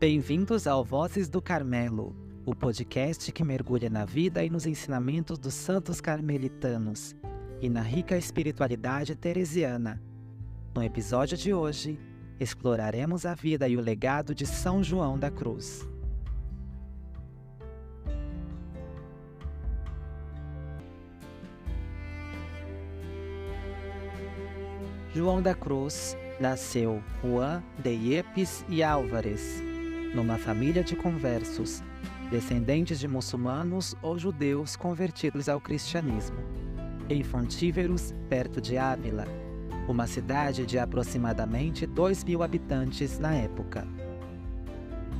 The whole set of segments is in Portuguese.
Bem-vindos ao Vozes do Carmelo, o podcast que mergulha na vida e nos ensinamentos dos santos carmelitanos e na rica espiritualidade teresiana. No episódio de hoje, exploraremos a vida e o legado de São João da Cruz. João da Cruz nasceu Juan de Iepes e Álvares, numa família de conversos, descendentes de muçulmanos ou judeus convertidos ao cristianismo, em Fontíveros, perto de Ávila, uma cidade de aproximadamente 2 mil habitantes na época.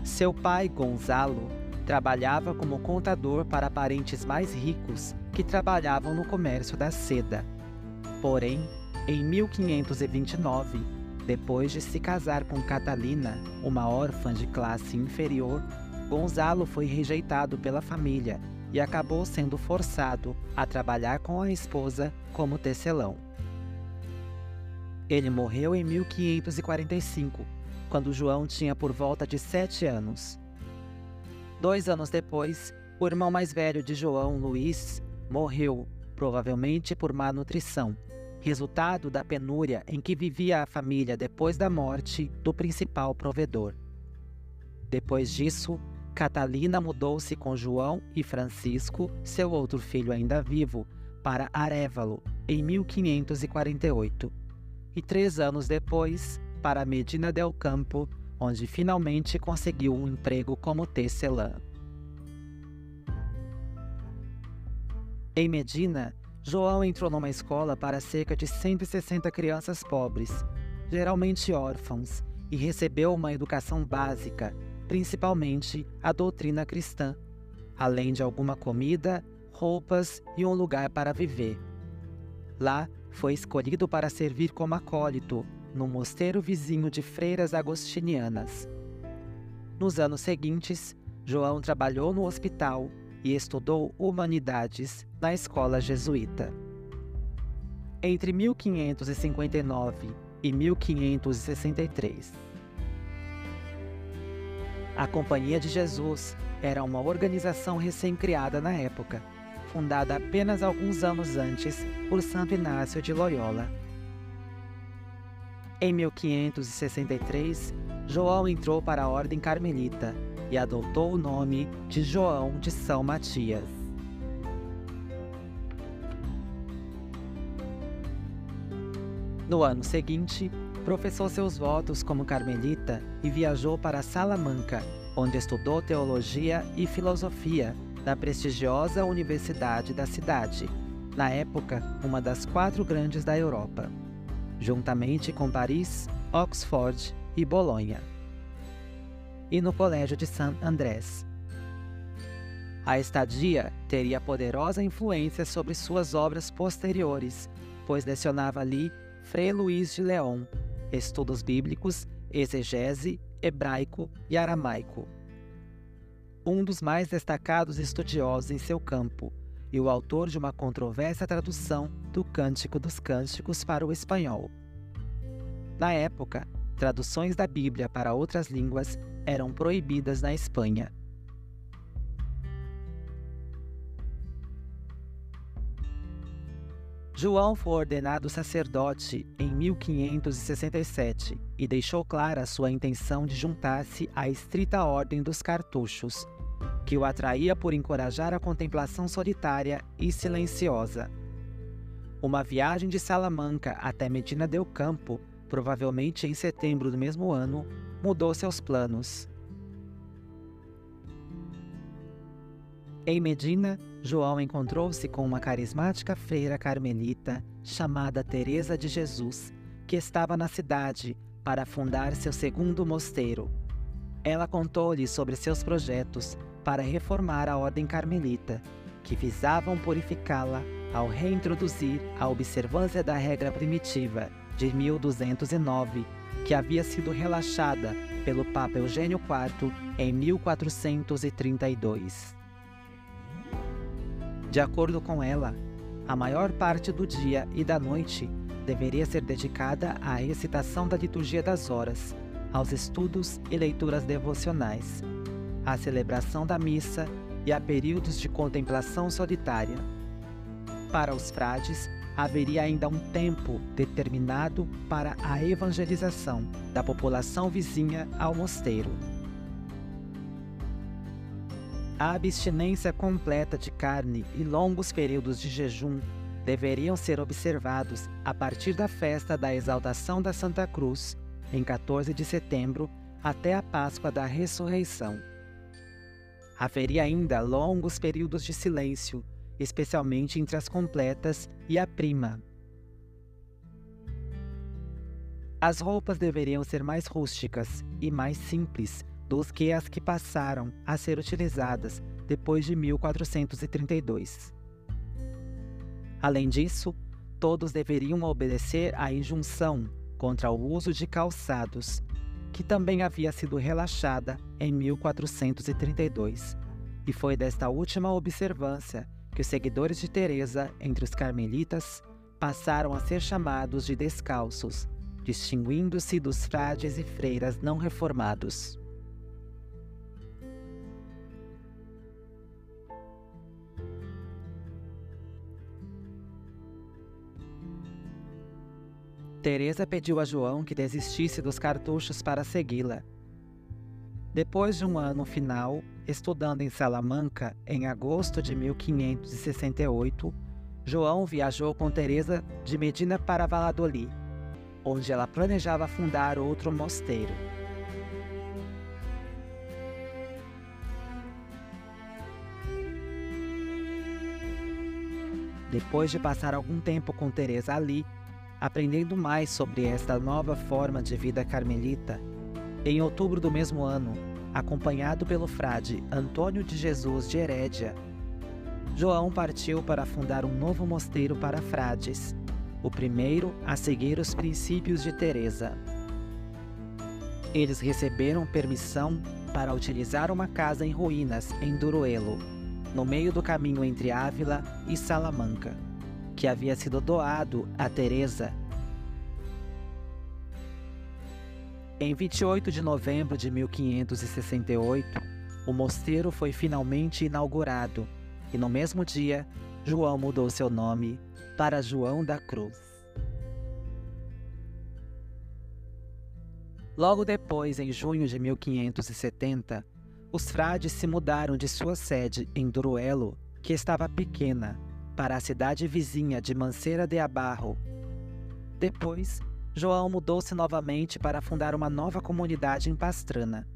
Seu pai, Gonzalo, trabalhava como contador para parentes mais ricos que trabalhavam no comércio da seda. Porém, em 1529, depois de se casar com Catalina, uma órfã de classe inferior, Gonzalo foi rejeitado pela família e acabou sendo forçado a trabalhar com a esposa como tecelão. Ele morreu em 1545, quando João tinha por volta de sete anos. Dois anos depois, o irmão mais velho de João, Luís, morreu, provavelmente por má nutrição, resultado da penúria em que vivia a família depois da morte do principal provedor. Depois disso, Catalina mudou-se com João e Francisco, seu outro filho ainda vivo, para Arévalo, em 1548, e três anos depois, para Medina del Campo, onde finalmente conseguiu um emprego como tecelã. Em Medina, João entrou numa escola para cerca de 160 crianças pobres, geralmente órfãos, e recebeu uma educação básica, principalmente a doutrina cristã, além de alguma comida, roupas e um lugar para viver. Lá, foi escolhido para servir como acólito no mosteiro vizinho de freiras agostinianas. Nos anos seguintes, João trabalhou no hospital e estudou humanidades na escola jesuíta. Entre 1559 e 1563, a Companhia de Jesus era uma organização recém-criada na época, fundada apenas alguns anos antes por Santo Inácio de Loyola. Em 1563, João entrou para a Ordem Carmelita e adotou o nome de João de São Matias. No ano seguinte, professou seus votos como carmelita e viajou para Salamanca, onde estudou teologia e filosofia na prestigiosa universidade da cidade, na época uma das quatro grandes da Europa, juntamente com Paris, Oxford e Bolonha e no Colégio de St. Andrés. A estadia teria poderosa influência sobre suas obras posteriores, pois lecionava ali Frei Luís de León, estudos bíblicos, exegese, hebraico e aramaico. Um dos mais destacados estudiosos em seu campo e o autor de uma controversa tradução do Cântico dos Cânticos para o espanhol. Na época, traduções da Bíblia para outras línguas eram proibidas na Espanha. João foi ordenado sacerdote em 1567 e deixou clara sua intenção de juntar-se à estrita ordem dos cartuchos, que o atraía por encorajar a contemplação solitária e silenciosa. Uma viagem de Salamanca até Medina del Campo, provavelmente em setembro do mesmo ano, mudou seus planos. Em Medina, João encontrou-se com uma carismática freira carmelita chamada Teresa de Jesus, que estava na cidade para fundar seu segundo mosteiro. Ela contou-lhe sobre seus projetos para reformar a ordem carmelita, que visavam purificá-la ao reintroduzir a observância da regra primitiva de 1209 que havia sido relaxada pelo Papa Eugênio IV em 1432. De acordo com ela, a maior parte do dia e da noite deveria ser dedicada à recitação da liturgia das horas, aos estudos e leituras devocionais, à celebração da missa e a períodos de contemplação solitária. Para os frades, haveria ainda um tempo determinado para a evangelização da população vizinha ao mosteiro. A abstinência completa de carne e longos períodos de jejum deveriam ser observados a partir da festa da exaltação da Santa Cruz, em 14 de setembro, até a Páscoa da Ressurreição. Haveria ainda longos períodos de silêncio, especialmente entre as completas e a prima. As roupas deveriam ser mais rústicas e mais simples do que as que passaram a ser utilizadas depois de 1432. Além disso, todos deveriam obedecer à injunção contra o uso de calçados, que também havia sido relaxada em 1432, e foi desta última observância que os seguidores de Teresa entre os carmelitas passaram a ser chamados de descalços, distinguindo-se dos frades e freiras não reformados. Teresa pediu a João que desistisse dos cartuchos para segui-la. Depois de um ano final, estudando em Salamanca, em agosto de 1568, João viajou com Teresa de Medina para Valladolid, onde ela planejava fundar outro mosteiro. Depois de passar algum tempo com Teresa ali, aprendendo mais sobre esta nova forma de vida carmelita, em outubro do mesmo ano, acompanhado pelo frade Antônio de Jesus de Herédia, João partiu para fundar um novo mosteiro para frades, o primeiro a seguir os princípios de Teresa. Eles receberam permissão para utilizar uma casa em ruínas em Duruelo, no meio do caminho entre Ávila e Salamanca que havia sido doado a Teresa. Em 28 de novembro de 1568, o mosteiro foi finalmente inaugurado e no mesmo dia, João mudou seu nome para João da Cruz. Logo depois, em junho de 1570, os frades se mudaram de sua sede em Duruelo, que estava pequena, para a cidade vizinha de Mancera de Abarro. Depois, João mudou-se novamente para fundar uma nova comunidade em Pastrana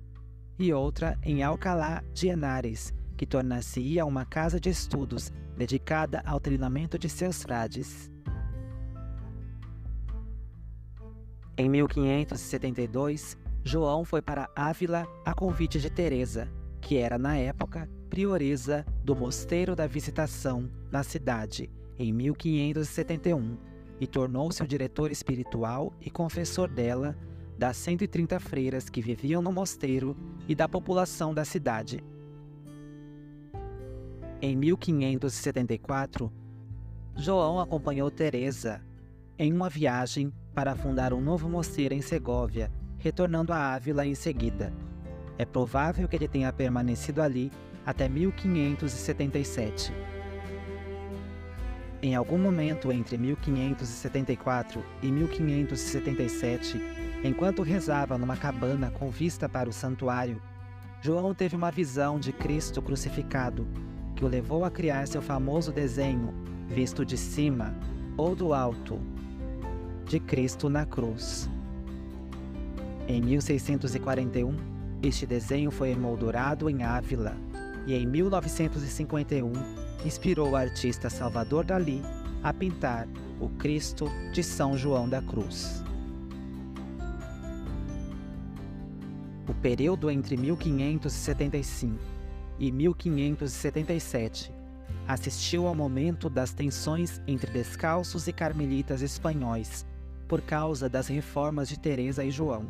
e outra em Alcalá de Henares, que tornar-se-ia uma casa de estudos dedicada ao treinamento de seus frades. Em 1572, João foi para Ávila a convite de Teresa, que era na época prioresa do Mosteiro da Visitação na cidade em 1571 e tornou-se o diretor espiritual e confessor dela, das 130 freiras que viviam no mosteiro e da população da cidade. Em 1574, João acompanhou Teresa em uma viagem para fundar um novo mosteiro em Segóvia, retornando a Ávila em seguida. É provável que ele tenha permanecido ali até 1577. Em algum momento entre 1574 e 1577, enquanto rezava numa cabana com vista para o santuário, João teve uma visão de Cristo crucificado, que o levou a criar seu famoso desenho, visto de cima ou do alto, de Cristo na cruz. Em 1641, este desenho foi emoldurado em Ávila e em 1951 inspirou o artista Salvador Dalí a pintar o Cristo de São João da Cruz. O período entre 1575 e 1577 assistiu ao momento das tensões entre descalços e carmelitas espanhóis por causa das reformas de Teresa e João.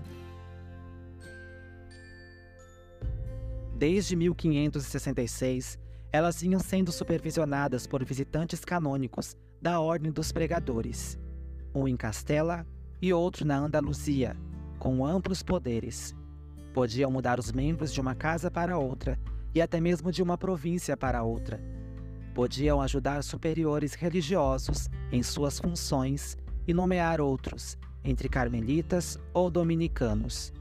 Desde 1566, elas vinham sendo supervisionadas por visitantes canônicos da Ordem dos Pregadores, um em Castela e outro na Andaluzia, com amplos poderes. Podiam mudar os membros de uma casa para outra e até mesmo de uma província para outra. Podiam ajudar superiores religiosos em suas funções e nomear outros, entre carmelitas ou dominicanos.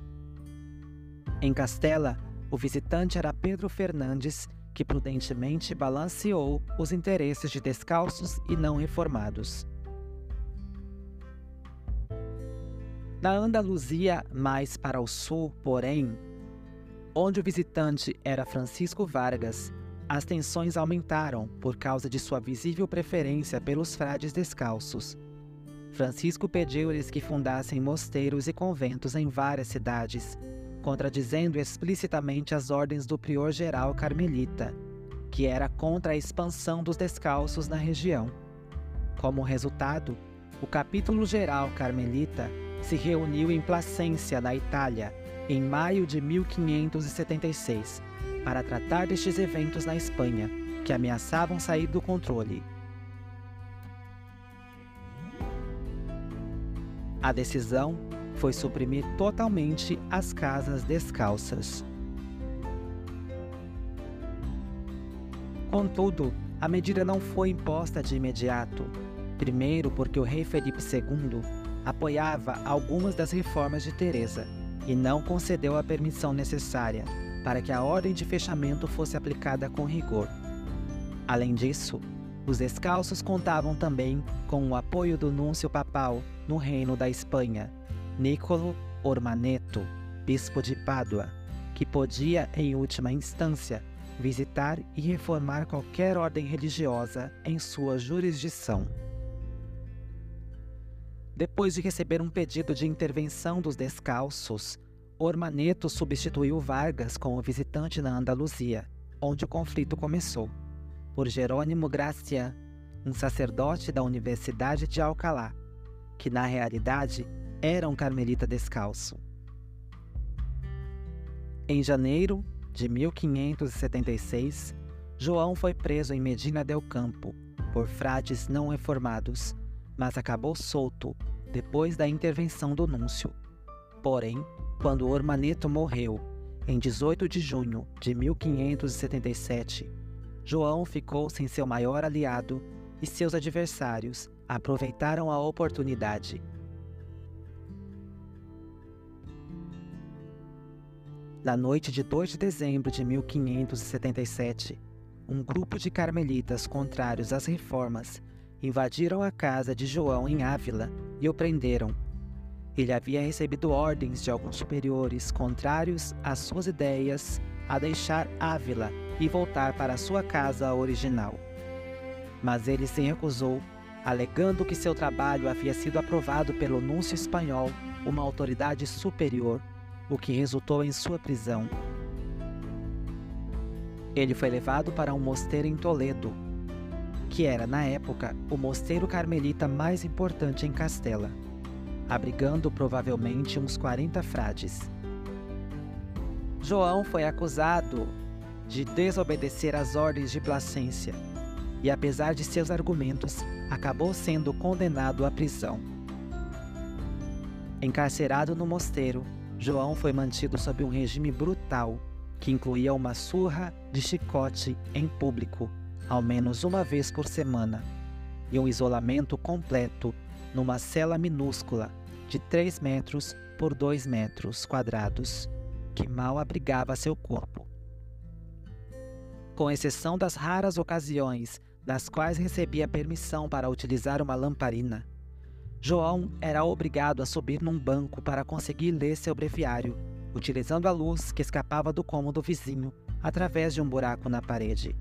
Em Castela, o visitante era Pedro Fernandes, que prudentemente balanceou os interesses de descalços e não reformados. Na Andaluzia, mais para o sul, porém, onde o visitante era Francisco Vargas, as tensões aumentaram por causa de sua visível preferência pelos frades descalços. Francisco pediu-lhes que fundassem mosteiros e conventos em várias cidades, contradizendo explicitamente as ordens do prior geral carmelita, que era contra a expansão dos descalços na região. Como resultado, o capítulo geral carmelita se reuniu em Placência, na Itália, em maio de 1576, para tratar destes eventos na Espanha, que ameaçavam sair do controle. A decisão foi suprimir totalmente as casas descalças. Contudo, a medida não foi imposta de imediato. Primeiro, porque o rei Felipe II apoiava algumas das reformas de Teresa e não concedeu a permissão necessária para que a ordem de fechamento fosse aplicada com rigor. Além disso, os descalços contavam também com o apoio do núncio papal no Reino da Espanha, Nicolo Ormaneto, bispo de Pádua, que podia, em última instância, visitar e reformar qualquer ordem religiosa em sua jurisdição. Depois de receber um pedido de intervenção dos descalços, Ormaneto substituiu Vargas como visitante na Andaluzia, onde o conflito começou, por Jerônimo Gracian, um sacerdote da Universidade de Alcalá, que na realidade era um carmelita descalço. Em janeiro de 1576, João foi preso em Medina del Campo por frades não reformados, mas acabou solto depois da intervenção do núncio. Porém, quando Ormaneto morreu, em 18 de junho de 1577, João ficou sem seu maior aliado e seus adversários aproveitaram a oportunidade. Na noite de 2 de dezembro de 1577, um grupo de carmelitas contrários às reformas invadiram a casa de João em Ávila e o prenderam. Ele havia recebido ordens de alguns superiores contrários às suas ideias a deixar Ávila e voltar para sua casa original. Mas ele se recusou, alegando que seu trabalho havia sido aprovado pelo núncio espanhol, uma autoridade superior, o que resultou em sua prisão. Ele foi levado para um mosteiro em Toledo, que era, na época, o mosteiro carmelita mais importante em Castela, abrigando provavelmente uns 40 frades. João foi acusado de desobedecer às ordens de Placência e, apesar de seus argumentos, acabou sendo condenado à prisão. Encarcerado no mosteiro, João foi mantido sob um regime brutal que incluía uma surra de chicote em público, ao menos uma vez por semana, e um isolamento completo numa cela minúscula de 3 metros por 2 metros quadrados, que mal abrigava seu corpo. Com exceção das raras ocasiões das quais recebia permissão para utilizar uma lamparina, João era obrigado a subir num banco para conseguir ler seu breviário, utilizando a luz que escapava do cômodo vizinho através de um buraco na parede.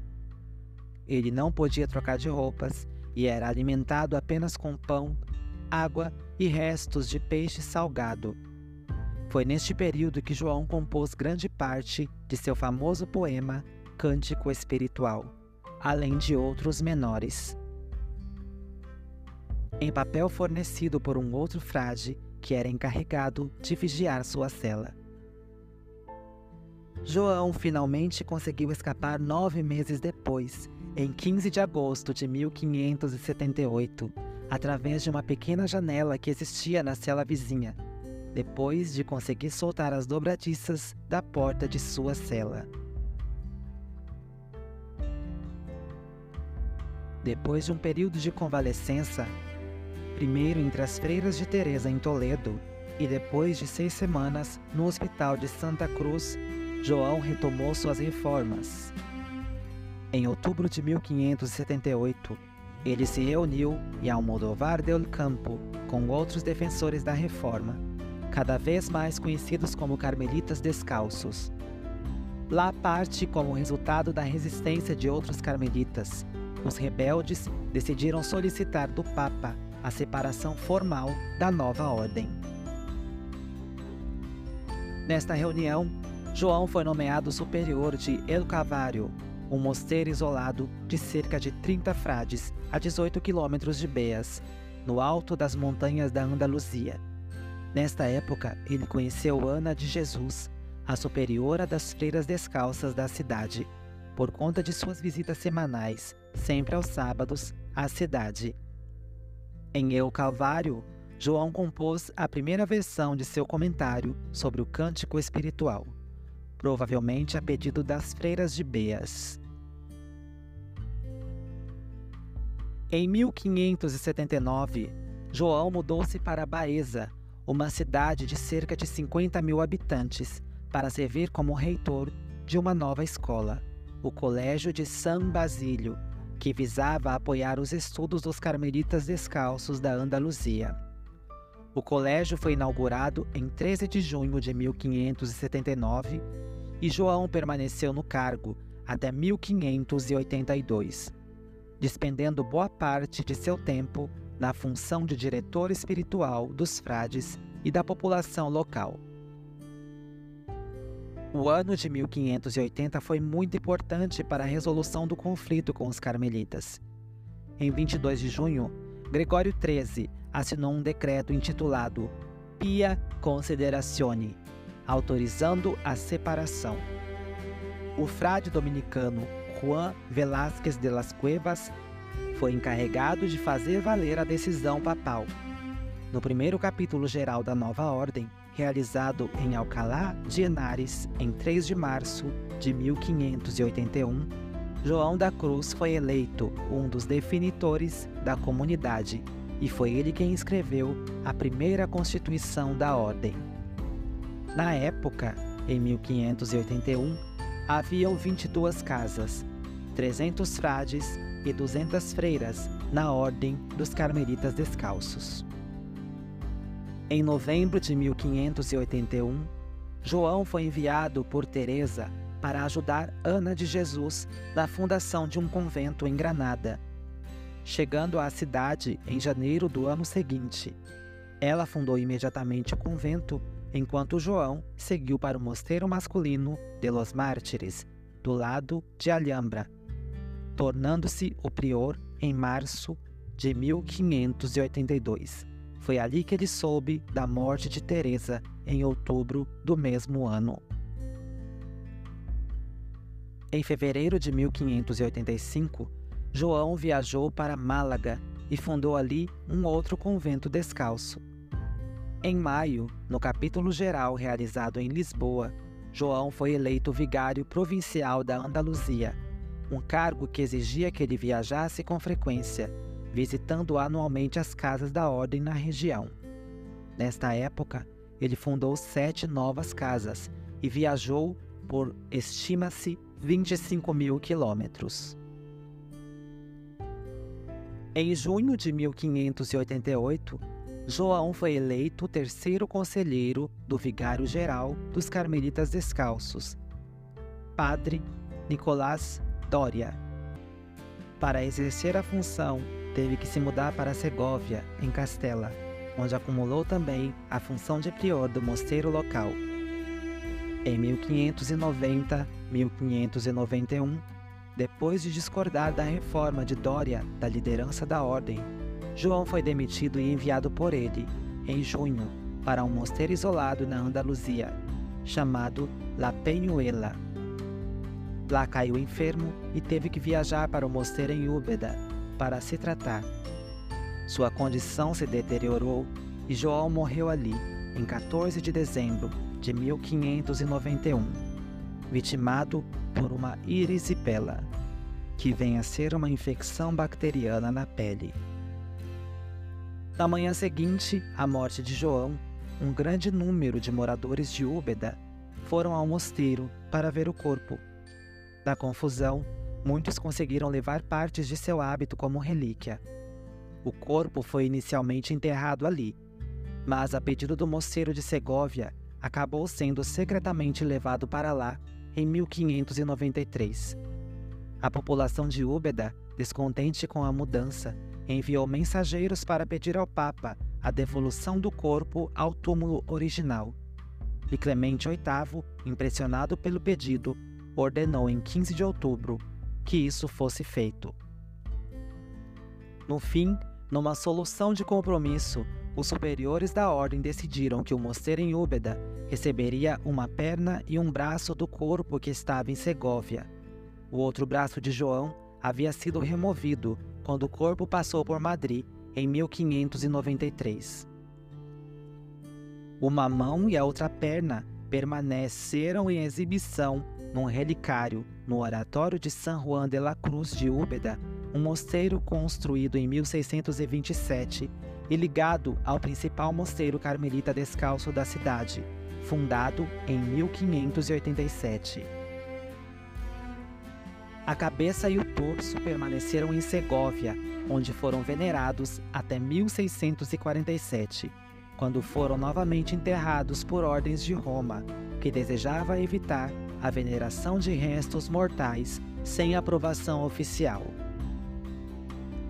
Ele não podia trocar de roupas e era alimentado apenas com pão, água e restos de peixe salgado. Foi neste período que João compôs grande parte de seu famoso poema Cântico Espiritual, além de outros menores em papel fornecido por um outro frade que era encarregado de vigiar sua cela. João finalmente conseguiu escapar nove meses depois, em 15 de agosto de 1578, através de uma pequena janela que existia na cela vizinha. depois de conseguir soltar as dobradiças da porta de sua cela. Depois de um período de convalescença, primeiro entre as freiras de Teresa em Toledo e depois de seis semanas no Hospital de Santa Cruz, João retomou suas reformas. Em outubro de 1578, ele se reuniu em Almodovar del Campo com outros defensores da reforma, cada vez mais conhecidos como carmelitas descalços. Lá parte como resultado da resistência de outros carmelitas, os rebeldes decidiram solicitar do Papa a separação formal da nova ordem. Nesta reunião, João foi nomeado superior de El Cavário, um mosteiro isolado de cerca de 30 frades a 18 quilômetros de Beas, no alto das montanhas da Andaluzia. Nesta época, ele conheceu Ana de Jesus, a superiora das freiras descalças da cidade, por conta de suas visitas semanais, sempre aos sábados, à cidade. Em El Calvário, João compôs a primeira versão de seu comentário sobre o cântico espiritual, provavelmente a pedido das freiras de Beas. Em 1579, João mudou-se para Baeza, uma cidade de cerca de 50 mil habitantes, para servir como reitor de uma nova escola o Colégio de San Basílio, que visava apoiar os estudos dos carmelitas descalços da Andaluzia. O colégio foi inaugurado em 13 de junho de 1579 e João permaneceu no cargo até 1582, despendendo boa parte de seu tempo na função de diretor espiritual dos frades e da população local. O ano de 1580 foi muito importante para a resolução do conflito com os carmelitas. Em 22 de junho, Gregório XIII assinou um decreto intitulado Pia Considerazione, autorizando a separação. O frade dominicano Juan Velázquez de las Cuevas foi encarregado de fazer valer a decisão papal. No primeiro capítulo geral da nova ordem, realizado em Alcalá de Henares em 3 de março de 1581, João da Cruz foi eleito um dos definitores da comunidade e foi ele quem escreveu a primeira constituição da ordem. Na época, em 1581, haviam 22 casas, 300 frades e 200 freiras na ordem dos carmelitas descalços. Em novembro de 1581, João foi enviado por Teresa para ajudar Ana de Jesus na fundação de um convento em Granada. Chegando à cidade em janeiro do ano seguinte, ela fundou imediatamente o convento, enquanto João seguiu para o mosteiro masculino de Los Mártires, do lado de Alhambra, tornando-se o prior em março de 1582. Foi ali que ele soube da morte de Teresa em outubro do mesmo ano. Em fevereiro de 1585, João viajou para Málaga e fundou ali um outro convento descalço. Em maio, no capítulo geral realizado em Lisboa, João foi eleito vigário provincial da Andaluzia, um cargo que exigia que ele viajasse com frequência visitando anualmente as casas da ordem na região. Nesta época, ele fundou sete novas casas e viajou por, estima-se, 25 mil quilômetros. Em junho de 1588, João foi eleito terceiro conselheiro do Vigário-Geral dos Carmelitas Descalços, Padre Nicolás Doria. Para exercer a função teve que se mudar para Segóvia, em Castela, onde acumulou também a função de prior do mosteiro local. Em 1590-1591, depois de discordar da reforma de Dória da liderança da ordem, João foi demitido e enviado por ele, em junho, para um mosteiro isolado na Andaluzia, chamado La Peñuela. Lá caiu enfermo e teve que viajar para o mosteiro em Úbeda, para se tratar. Sua condição se deteriorou e João morreu ali, em 14 de dezembro de 1591, vitimado por uma erisipela, que vem a ser uma infecção bacteriana na pele. Na manhã seguinte à morte de João, um grande número de moradores de Úbeda foram ao mosteiro para ver o corpo. Na confusão, muitos conseguiram levar partes de seu hábito como relíquia. O corpo foi inicialmente enterrado ali, mas a pedido do mosteiro de Segóvia, acabou sendo secretamente levado para lá em 1593. A população de Úbeda, descontente com a mudança, enviou mensageiros para pedir ao Papa a devolução do corpo ao túmulo original. E Clemente VIII, impressionado pelo pedido, ordenou em 15 de outubro que isso fosse feito. No fim, numa solução de compromisso, os superiores da ordem decidiram que o mosteiro em Úbeda receberia uma perna e um braço do corpo que estava em Segóvia. O outro braço de João havia sido removido quando o corpo passou por Madrid em 1593. Uma mão e a outra perna permaneceram em exibição num relicário no Oratório de San Juan de la Cruz de Úbeda, um mosteiro construído em 1627 e ligado ao principal mosteiro carmelita descalço da cidade, fundado em 1587. A cabeça e o torso permaneceram em Segóvia, onde foram venerados até 1647, quando foram novamente enterrados por ordens de Roma, que desejava evitar a veneração de restos mortais sem aprovação oficial.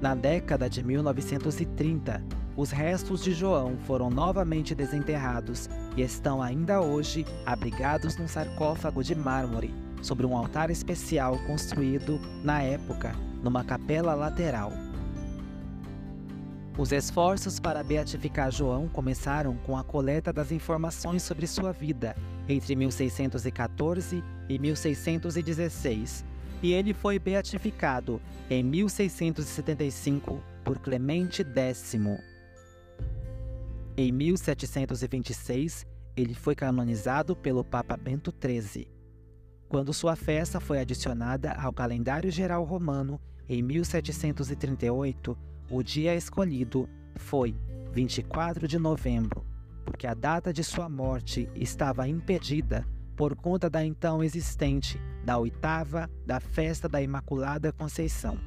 Na década de 1930, os restos de João foram novamente desenterrados e estão ainda hoje abrigados num sarcófago de mármore sobre um altar especial construído, na época, numa capela lateral. Os esforços para beatificar João começaram com a coleta das informações sobre sua vida entre 1614 e 1616, e ele foi beatificado em 1675 por Clemente X. Em 1726, ele foi canonizado pelo Papa Bento XIII. Quando sua festa foi adicionada ao calendário geral romano em 1738, o dia escolhido foi 24 de novembro, porque a data de sua morte estava impedida por conta da então existente da oitava da festa da Imaculada Conceição.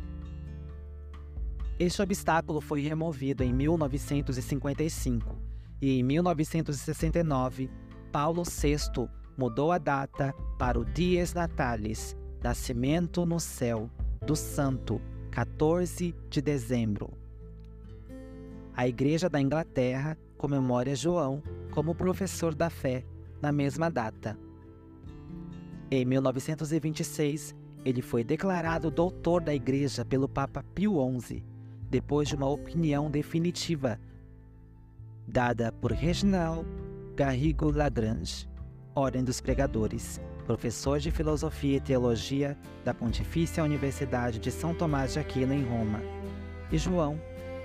Este obstáculo foi removido em 1955 e em 1969 Paulo VI mudou a data para o Dies Natalis, Nascimento no Céu, do Santo, 14 de dezembro. A Igreja da Inglaterra comemora João como professor da fé na mesma data. Em 1926, ele foi declarado doutor da Igreja pelo Papa Pio XI, depois de uma opinião definitiva dada por Reginald Garrigo Lagrange, Ordem dos Pregadores, professor de Filosofia e Teologia da Pontifícia Universidade de São Tomás de Aquino em Roma. E João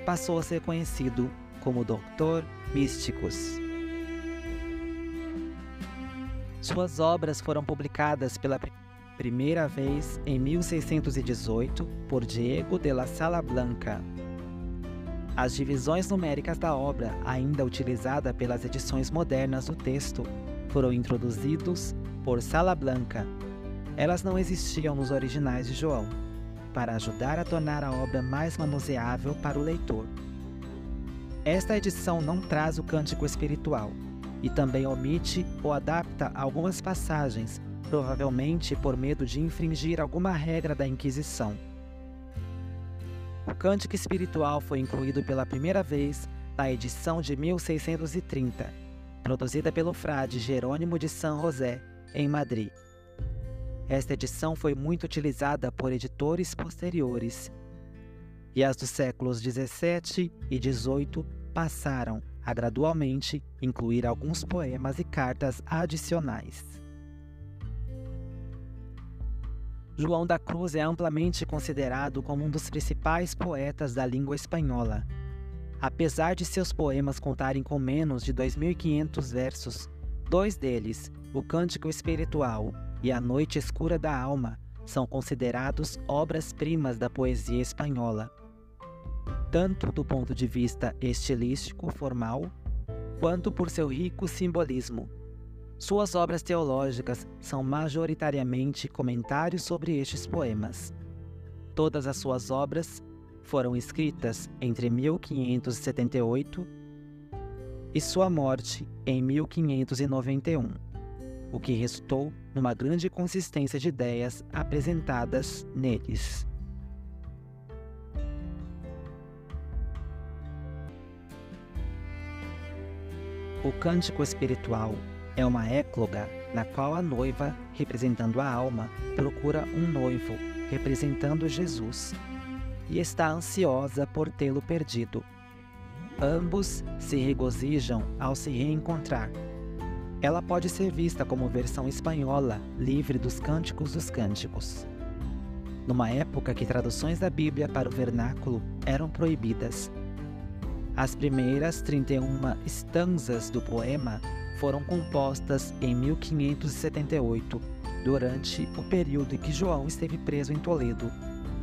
passou a ser conhecido como Doutor Místicos. Suas obras foram publicadas pela primeira vez em 1618 por Diego de la Sala Blanca. As divisões numéricas da obra, ainda utilizada pelas edições modernas do texto, foram introduzidos por Sala Blanca. Elas não existiam nos originais de João, para ajudar a tornar a obra mais manuseável para o leitor. Esta edição não traz o cântico espiritual e também omite ou adapta algumas passagens, provavelmente por medo de infringir alguma regra da Inquisição. O cântico espiritual foi incluído pela primeira vez na edição de 1630, produzida pelo frade Jerônimo de São José, em Madrid. Esta edição foi muito utilizada por editores posteriores, e as dos séculos 17 e 18 passaram a gradualmente incluir alguns poemas e cartas adicionais. João da Cruz é amplamente considerado como um dos principais poetas da língua espanhola. Apesar de seus poemas contarem com menos de 2.500 versos, dois deles, O Cântico Espiritual e A Noite Escura da Alma, são considerados obras-primas da poesia espanhola, tanto do ponto de vista estilístico formal, quanto por seu rico simbolismo. Suas obras teológicas são majoritariamente comentários sobre estes poemas. Todas as suas obras foram escritas entre 1578 e sua morte em 1591, o que resultou numa grande consistência de ideias apresentadas neles. O cântico espiritual é uma écloga na qual a noiva, representando a alma, procura um noivo, representando Jesus, e está ansiosa por tê-lo perdido. Ambos se regozijam ao se reencontrar. Ela pode ser vista como versão espanhola, livre dos cânticos dos cânticos. Numa época que traduções da Bíblia para o vernáculo eram proibidas. As primeiras 31 estanzas do poema foram compostas em 1578, durante o período em que João esteve preso em Toledo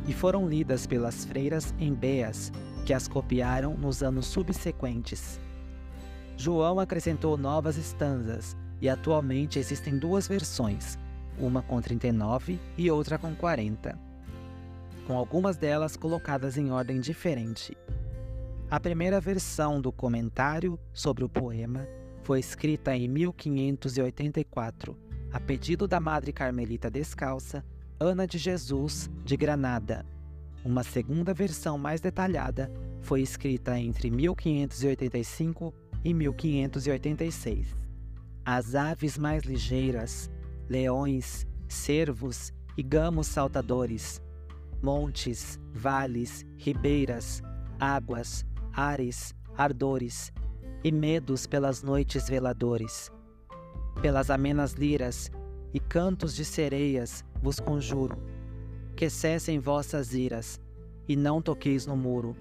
e foram lidas pelas freiras em Beas, que as copiaram nos anos subsequentes. João acrescentou novas estanzas e atualmente existem duas versões, uma com 39 e outra com 40, com algumas delas colocadas em ordem diferente. A primeira versão do comentário sobre o poema foi escrita em 1584, a pedido da Madre Carmelita Descalça Ana de Jesus de Granada. Uma segunda versão mais detalhada foi escrita entre 1585 e 1586. As aves mais ligeiras, leões, cervos e gamos saltadores, montes, vales, ribeiras, águas, ares, ardores, e medos pelas noites veladores, pelas amenas liras e cantos de sereias vos conjuro, que cessem vossas iras, e não toqueis no muro,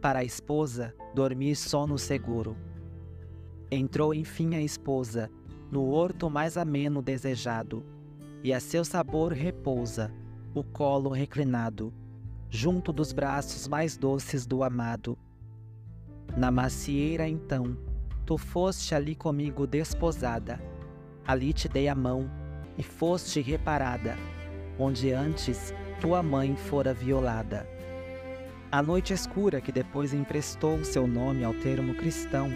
para a esposa dormir só no seguro. Entrou enfim a esposa, no horto mais ameno desejado, e a seu sabor repousa, o colo reclinado, junto dos braços mais doces do amado. Na macieira então, tu foste ali comigo desposada, ali te dei a mão, e foste reparada, onde antes tua mãe fora violada. A noite escura que depois emprestou seu nome ao termo cristão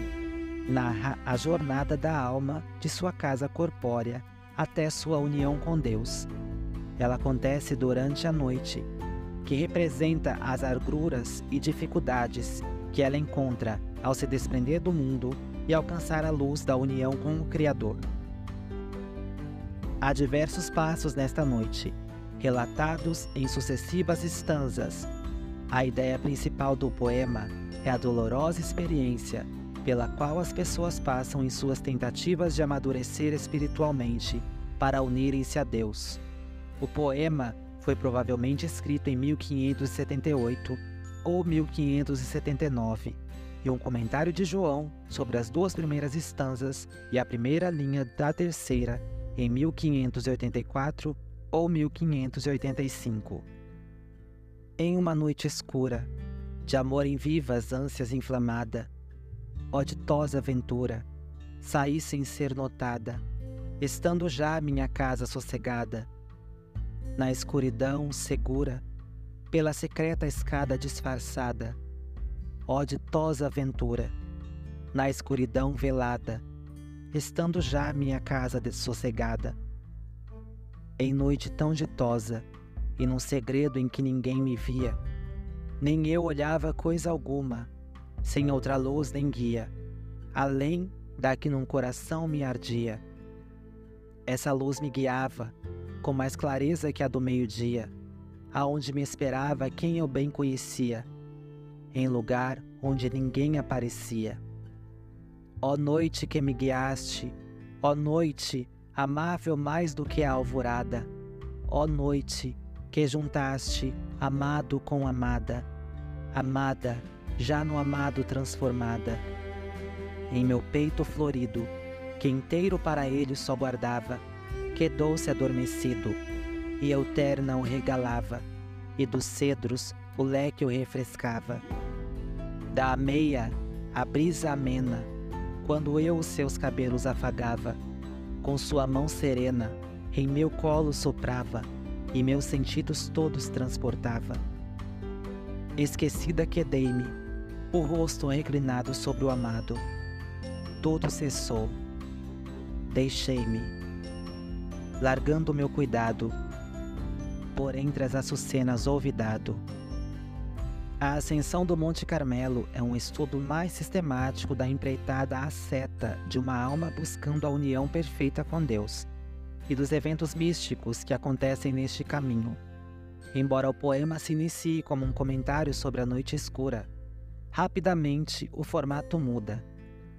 narra a jornada da alma de sua casa corpórea até sua união com Deus. Ela acontece durante a noite, que representa as agruras e dificuldades que ela encontra ao se desprender do mundo e alcançar a luz da união com o Criador. Há diversos passos nesta noite, relatados em sucessivas estanzas. A ideia principal do poema é a dolorosa experiência pela qual as pessoas passam em suas tentativas de amadurecer espiritualmente para unirem-se a Deus. O poema foi provavelmente escrito em 1578 ou 1579, e um comentário de João sobre as duas primeiras estanzas e a primeira linha da terceira em 1584 ou 1585. Em uma noite escura, de amor em vivas ânsias inflamada, ó ditosa aventura, saí sem ser notada, estando já minha casa sossegada, na escuridão segura, pela secreta escada disfarçada, ó ditosa aventura, na escuridão velada, estando já minha casa dessossegada. Em noite tão ditosa, e num segredo em que ninguém me via, nem eu olhava coisa alguma, sem outra luz nem guia, além da que num coração me ardia. Essa luz me guiava, com mais clareza que a do meio-dia, aonde me esperava quem eu bem conhecia, em lugar onde ninguém aparecia. Ó noite que me guiaste, ó noite, amável mais do que a alvorada, ó noite que juntaste amado com amada, amada já no amado transformada. Em meu peito florido, que inteiro para ele só guardava, quedou-se adormecido, e eu terna o regalava, e dos cedros o leque o refrescava. Da meia, a brisa amena, quando eu os seus cabelos afagava, com sua mão serena, em meu colo soprava, e meus sentidos todos transportava. Esquecida quedei-me, o rosto reclinado sobre o amado. Tudo cessou. Deixei-me, largando meu cuidado, por entre as açucenas olvidado. A ascensão do Monte Carmelo é um estudo mais sistemático da empreitada asceta de uma alma buscando a união perfeita com Deus e dos eventos místicos que acontecem neste caminho. Embora o poema se inicie como um comentário sobre a noite escura, rapidamente o formato muda,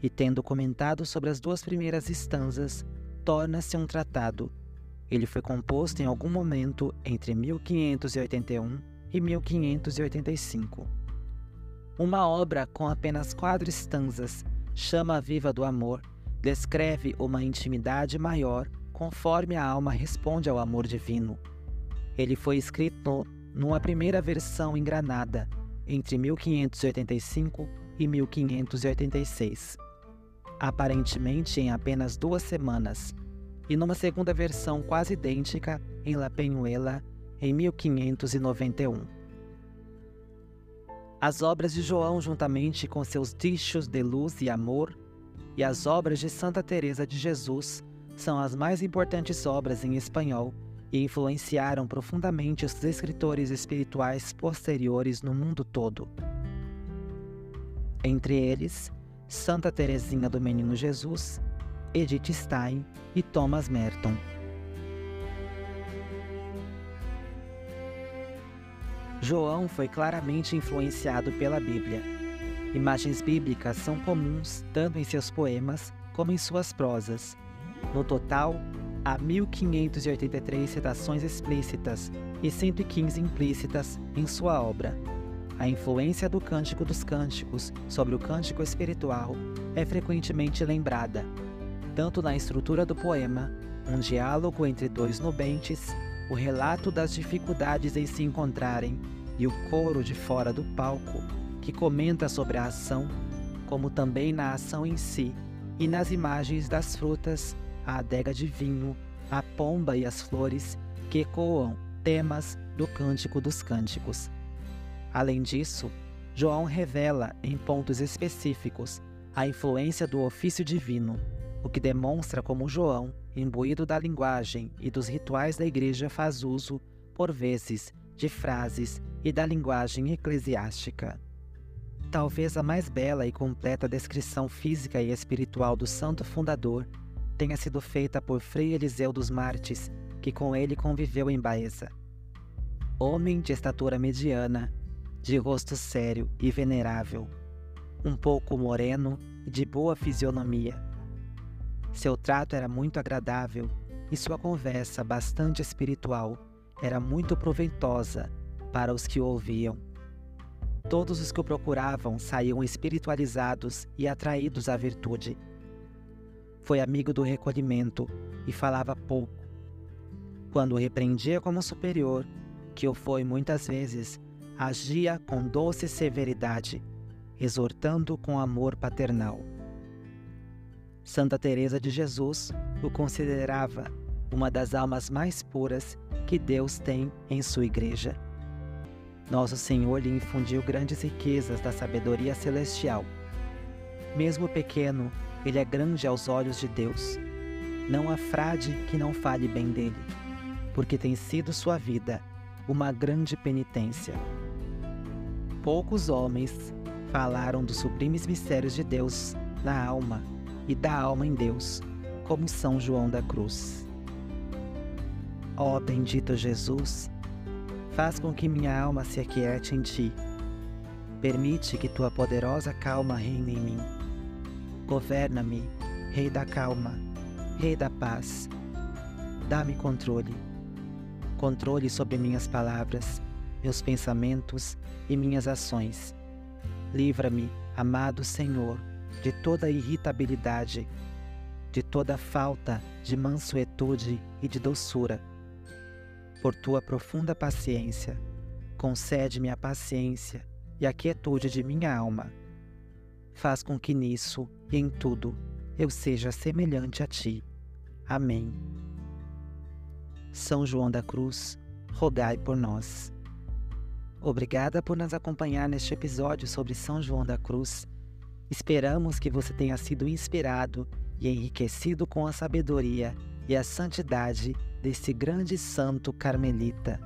e tendo comentado sobre as duas primeiras estanzas, torna-se um tratado. Ele foi composto em algum momento entre 1581 e 1585. Uma obra com apenas quatro estanzas, Chama Viva do Amor, descreve uma intimidade maior conforme a alma responde ao amor divino. Ele foi escrito numa primeira versão em Granada, entre 1585 e 1586, aparentemente em apenas duas semanas, e numa segunda versão quase idêntica em La Peñuela, em 1591. As obras de João, juntamente com seus dichos de luz e amor, e as obras de Santa Teresa de Jesus, são as mais importantes obras em espanhol e influenciaram profundamente os escritores espirituais posteriores no mundo todo. Entre eles, Santa Teresinha do Menino Jesus, Edith Stein e Thomas Merton. João foi claramente influenciado pela Bíblia. Imagens bíblicas são comuns tanto em seus poemas como em suas prosas. No total, há 1.583 citações explícitas e 115 implícitas em sua obra. A influência do Cântico dos Cânticos sobre o cântico espiritual é frequentemente lembrada, tanto na estrutura do poema, um diálogo entre dois nubentes, o relato das dificuldades em se encontrarem e o coro de fora do palco, que comenta sobre a ação, como também na ação em si e nas imagens das frutas a adega de vinho, a pomba e as flores que ecoam temas do Cântico dos Cânticos. Além disso, João revela em pontos específicos a influência do ofício divino, o que demonstra como João, imbuído da linguagem e dos rituais da igreja, faz uso, por vezes, de frases e da linguagem eclesiástica. Talvez a mais bela e completa descrição física e espiritual do santo fundador tenha sido feita por Frei Eliseu dos Martes, que com ele conviveu em Baeza. Homem de estatura mediana, de rosto sério e venerável, um pouco moreno de boa fisionomia. Seu trato era muito agradável e sua conversa, bastante espiritual, era muito proveitosa para os que o ouviam. Todos os que o procuravam saíam espiritualizados e atraídos à virtude foi amigo do recolhimento e falava pouco. Quando o repreendia como superior, que o foi muitas vezes, agia com doce severidade, exortando com amor paternal. Santa Teresa de Jesus o considerava uma das almas mais puras que Deus tem em sua igreja. Nosso Senhor lhe infundiu grandes riquezas da sabedoria celestial. Mesmo pequeno, ele é grande aos olhos de Deus. Não há frade que não fale bem dele, porque tem sido sua vida uma grande penitência. Poucos homens falaram dos sublimes mistérios de Deus na alma e da alma em Deus, como São João da Cruz. Ó oh, bendito Jesus, faz com que minha alma se aquiete em ti. Permite que tua poderosa calma reine em mim Governa-me, Rei da calma, Rei da paz. Dá-me controle. Controle sobre minhas palavras, meus pensamentos e minhas ações. Livra-me, amado Senhor, de toda irritabilidade, de toda falta de mansuetude e de doçura. Por tua profunda paciência, concede-me a paciência e a quietude de minha alma. Faz com que nisso e em tudo eu seja semelhante a ti. Amém. São João da Cruz, rogai por nós. Obrigada por nos acompanhar neste episódio sobre São João da Cruz. Esperamos que você tenha sido inspirado e enriquecido com a sabedoria e a santidade desse grande santo carmelita.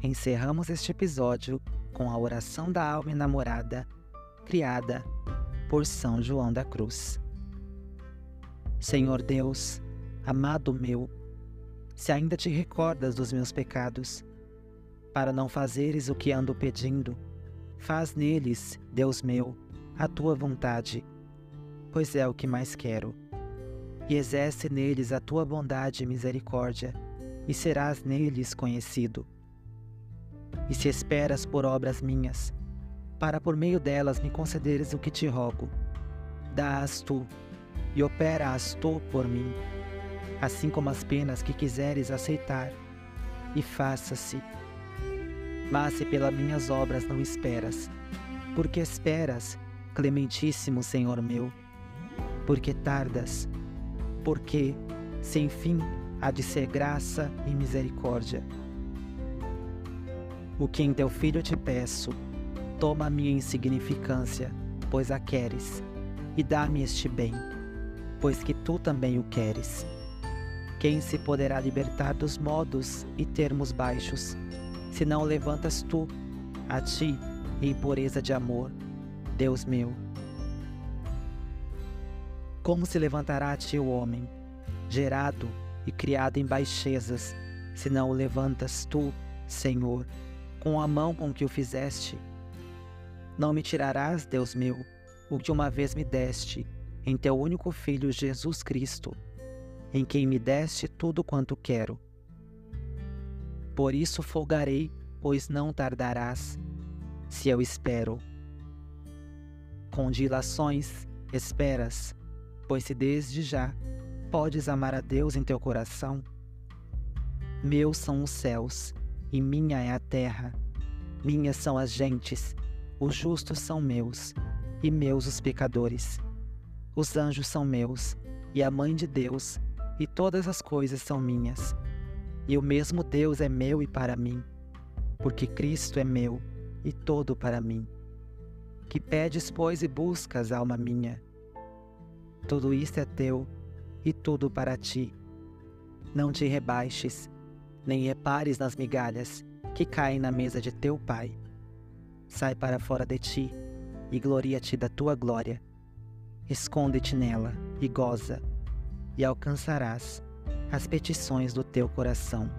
Encerramos este episódio com a oração da alma enamorada, criada por São João da Cruz. Senhor Deus, amado meu, se ainda te recordas dos meus pecados, para não fazeres o que ando pedindo. Faz neles, Deus meu, a tua vontade, pois é o que mais quero. E exerce neles a tua bondade e misericórdia, e serás neles conhecido. E se esperas por obras minhas, para por meio delas me concederes o que te rogo, dá-as tu, e opera-as tu por mim, assim como as penas que quiseres aceitar, e faça-se mas se pelas minhas obras não esperas, porque esperas, clementíssimo Senhor meu? Porque tardas? Porque, sem fim, há de ser graça e misericórdia. O que em teu filho te peço, toma a minha insignificância, pois a queres, e dá-me este bem, pois que tu também o queres. Quem se poderá libertar dos modos e termos baixos? se não levantas tu a ti em pureza de amor, Deus meu. Como se levantará a ti o homem, gerado e criado em baixezas, se não o levantas tu, Senhor, com a mão com que o fizeste? Não me tirarás, Deus meu, o que uma vez me deste, em teu único Filho Jesus Cristo, em quem me deste tudo quanto quero por isso folgarei, pois não tardarás, se eu espero. Com dilações esperas, pois se desde já podes amar a Deus em teu coração. Meus são os céus, e minha é a terra. Minhas são as gentes, os justos são meus, e meus os pecadores. Os anjos são meus, e a mãe de Deus, e todas as coisas são minhas e o mesmo Deus é meu e para mim, porque Cristo é meu e todo para mim. Que pedes, pois, e buscas, alma minha? Tudo isto é teu e tudo para ti. Não te rebaixes, nem repares nas migalhas que caem na mesa de teu Pai. Sai para fora de ti e gloria-te da tua glória. Esconde-te nela e goza, e alcançarás as petições do teu coração.